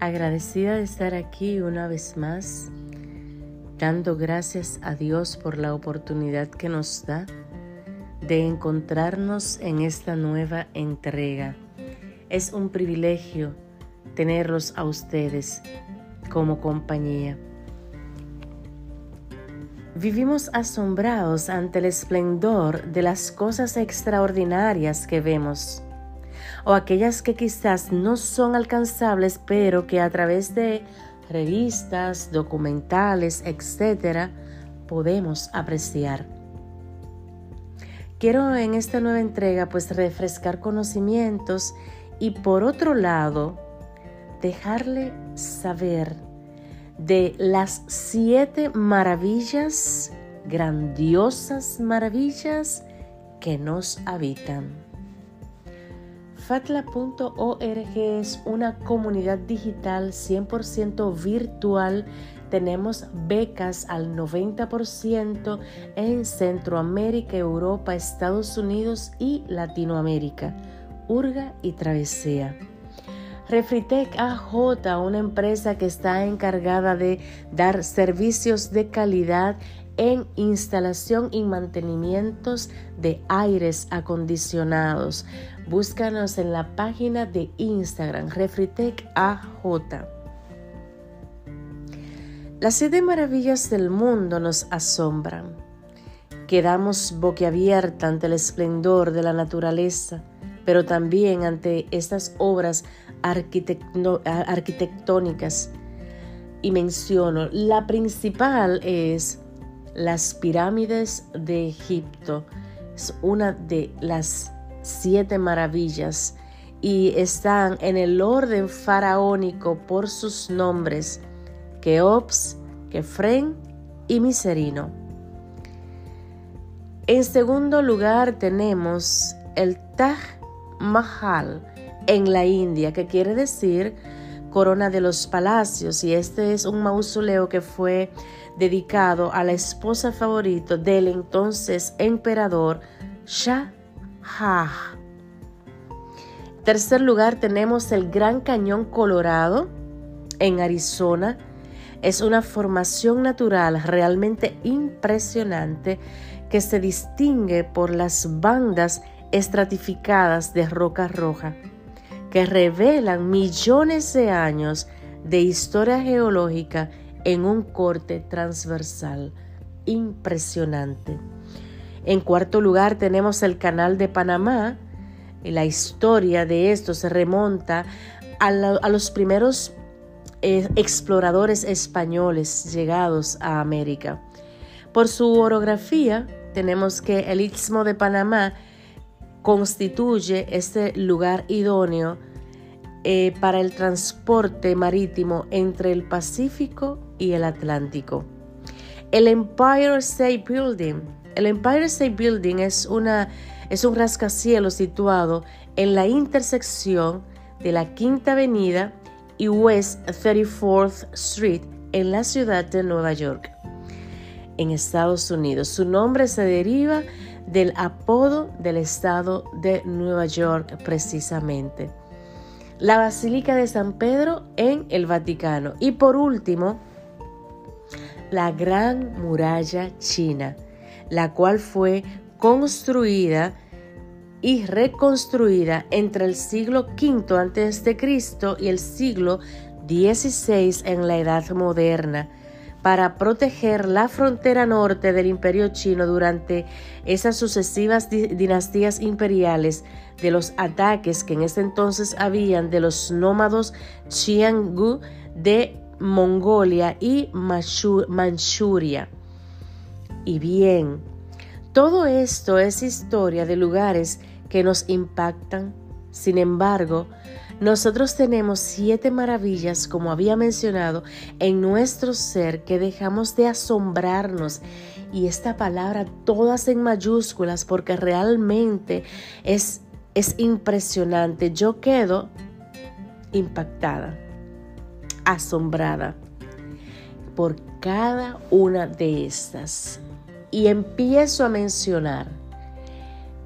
agradecida de estar aquí una vez más, dando gracias a Dios por la oportunidad que nos da de encontrarnos en esta nueva entrega. Es un privilegio tenerlos a ustedes como compañía. Vivimos asombrados ante el esplendor de las cosas extraordinarias que vemos o aquellas que quizás no son alcanzables, pero que a través de revistas, documentales, etcétera, podemos apreciar. Quiero en esta nueva entrega pues refrescar conocimientos y por otro lado dejarle saber de las siete maravillas, grandiosas maravillas que nos habitan. Fatla.org es una comunidad digital 100% virtual. Tenemos becas al 90% en Centroamérica, Europa, Estados Unidos y Latinoamérica. Urga y Travesea. Refritec AJ, una empresa que está encargada de dar servicios de calidad en instalación y mantenimientos de aires acondicionados. Búscanos en la página de Instagram Refritec AJ. Las siete maravillas del mundo nos asombran. Quedamos boquiabierta ante el esplendor de la naturaleza, pero también ante estas obras arquitectónicas. Y menciono, la principal es las pirámides de Egipto es una de las siete maravillas y están en el orden faraónico por sus nombres, Keops, Kefren y Miserino. En segundo lugar tenemos el Taj Mahal en la India, que quiere decir corona de los palacios, y este es un mausoleo que fue dedicado a la esposa favorita del entonces emperador Shah. Tercer lugar tenemos el Gran Cañón Colorado en Arizona. Es una formación natural realmente impresionante que se distingue por las bandas estratificadas de roca roja que revelan millones de años de historia geológica en un corte transversal impresionante. En cuarto lugar tenemos el Canal de Panamá. La historia de esto se remonta a, los primeros eh, exploradores españoles llegados a América. Por su orografía, tenemos que el Istmo de Panamá constituye este lugar idóneo eh, para el transporte marítimo entre el Pacífico y el Atlántico. El Empire State Building. El Empire State Building es, una, es un rascacielos situado en la intersección de la Quinta Avenida y West 34th Street en la ciudad de Nueva York, en Estados Unidos. Su nombre se deriva del apodo del estado de Nueva York precisamente. La Basílica de San Pedro en el Vaticano. Y por último, la Gran Muralla China, la cual fue construida y reconstruida entre el siglo V a.C. y el siglo XVI en la Edad Moderna para proteger la frontera norte del imperio chino durante esas sucesivas dinastías imperiales de los ataques que en ese entonces habían de los nómados Xianggu de Mongolia y Manchuria. Y bien, todo esto es historia de lugares que nos impactan. Sin embargo, nosotros tenemos siete maravillas, como había mencionado, en nuestro ser que dejamos de asombrarnos. Y esta palabra todas en mayúsculas porque realmente es, es impresionante. Yo quedo impactada, asombrada por cada una de estas. Y empiezo a mencionar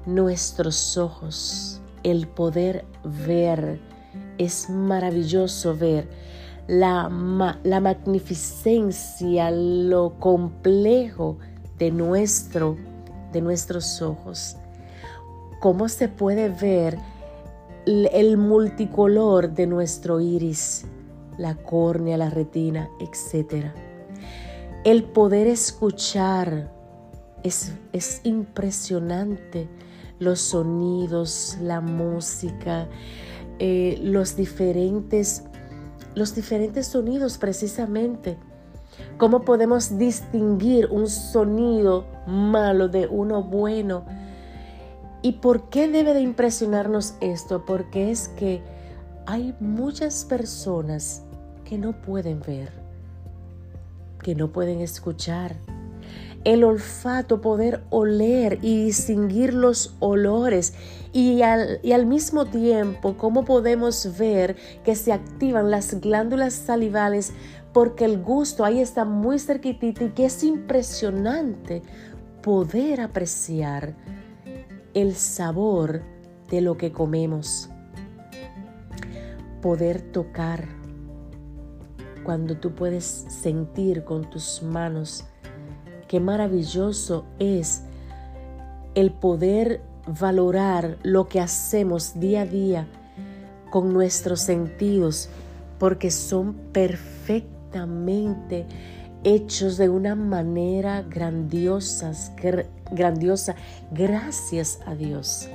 nuestros ojos, el poder ver, es maravilloso ver la, la magnificencia, lo complejo de, nuestro, de nuestros ojos. Cómo se puede ver el multicolor de nuestro iris, la córnea, la retina, etc. El poder escuchar es, es impresionante. Los sonidos, la música, eh, los diferentes los diferentes sonidos precisamente. ¿Cómo podemos distinguir un sonido malo de uno bueno? ¿Y por qué debe de impresionarnos esto? Porque es que hay muchas personas que no pueden ver, que no pueden escuchar. El olfato, poder oler y distinguir los olores y al, y al mismo tiempo cómo podemos ver que se activan las glándulas salivales porque el gusto ahí está muy cerquitito y que es impresionante poder apreciar el sabor de lo que comemos. Poder tocar. Cuando tú puedes sentir con tus manos qué maravilloso es el poder valorar lo que hacemos día a día con nuestros sentidos, porque son perfectamente hechos de una manera grandiosa, grandiosa, gracias a Dios.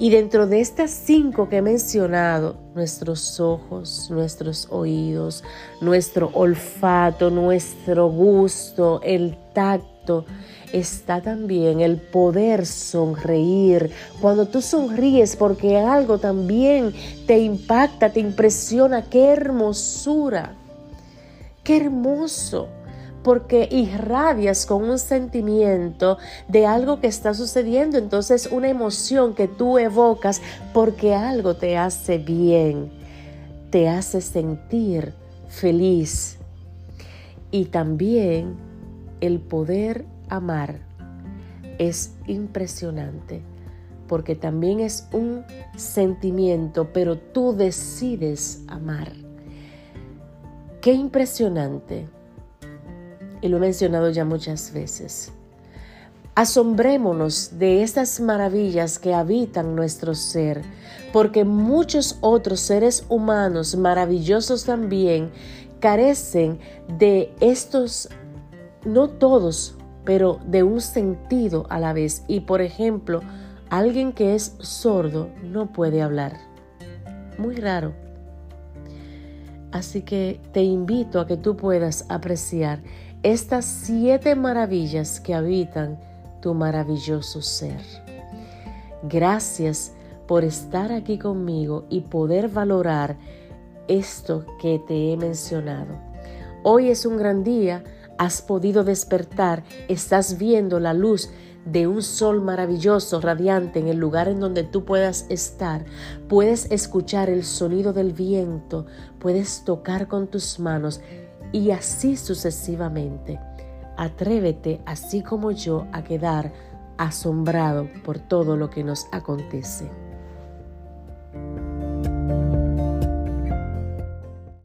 Y dentro de estas cinco que he mencionado, nuestros ojos, nuestros oídos, nuestro olfato, nuestro gusto, el tacto, está también el poder sonreír. Cuando tú sonríes porque algo también te impacta, te impresiona, qué hermosura, qué hermoso porque irradias con un sentimiento de algo que está sucediendo, entonces una emoción que tú evocas porque algo te hace bien, te hace sentir feliz. Y también el poder amar es impresionante porque también es un sentimiento, pero tú decides amar. Qué impresionante y lo he mencionado ya muchas veces. Asombrémonos de estas maravillas que habitan nuestro ser, porque muchos otros seres humanos maravillosos también carecen de estos, no todos, pero de un sentido a la vez. Y por ejemplo, alguien que es sordo no puede hablar. Muy raro. Así que te invito a que tú puedas apreciar estas siete maravillas que habitan tu maravilloso ser. Gracias por estar aquí conmigo y poder valorar esto que te he mencionado. Hoy es un gran día, has podido despertar, estás viendo la luz de un sol maravilloso, radiante en el lugar en donde tú puedas estar. Puedes escuchar el sonido del viento, puedes tocar con tus manos y así sucesivamente. Atrévete, así como yo, a quedar asombrado por todo lo que nos acontece.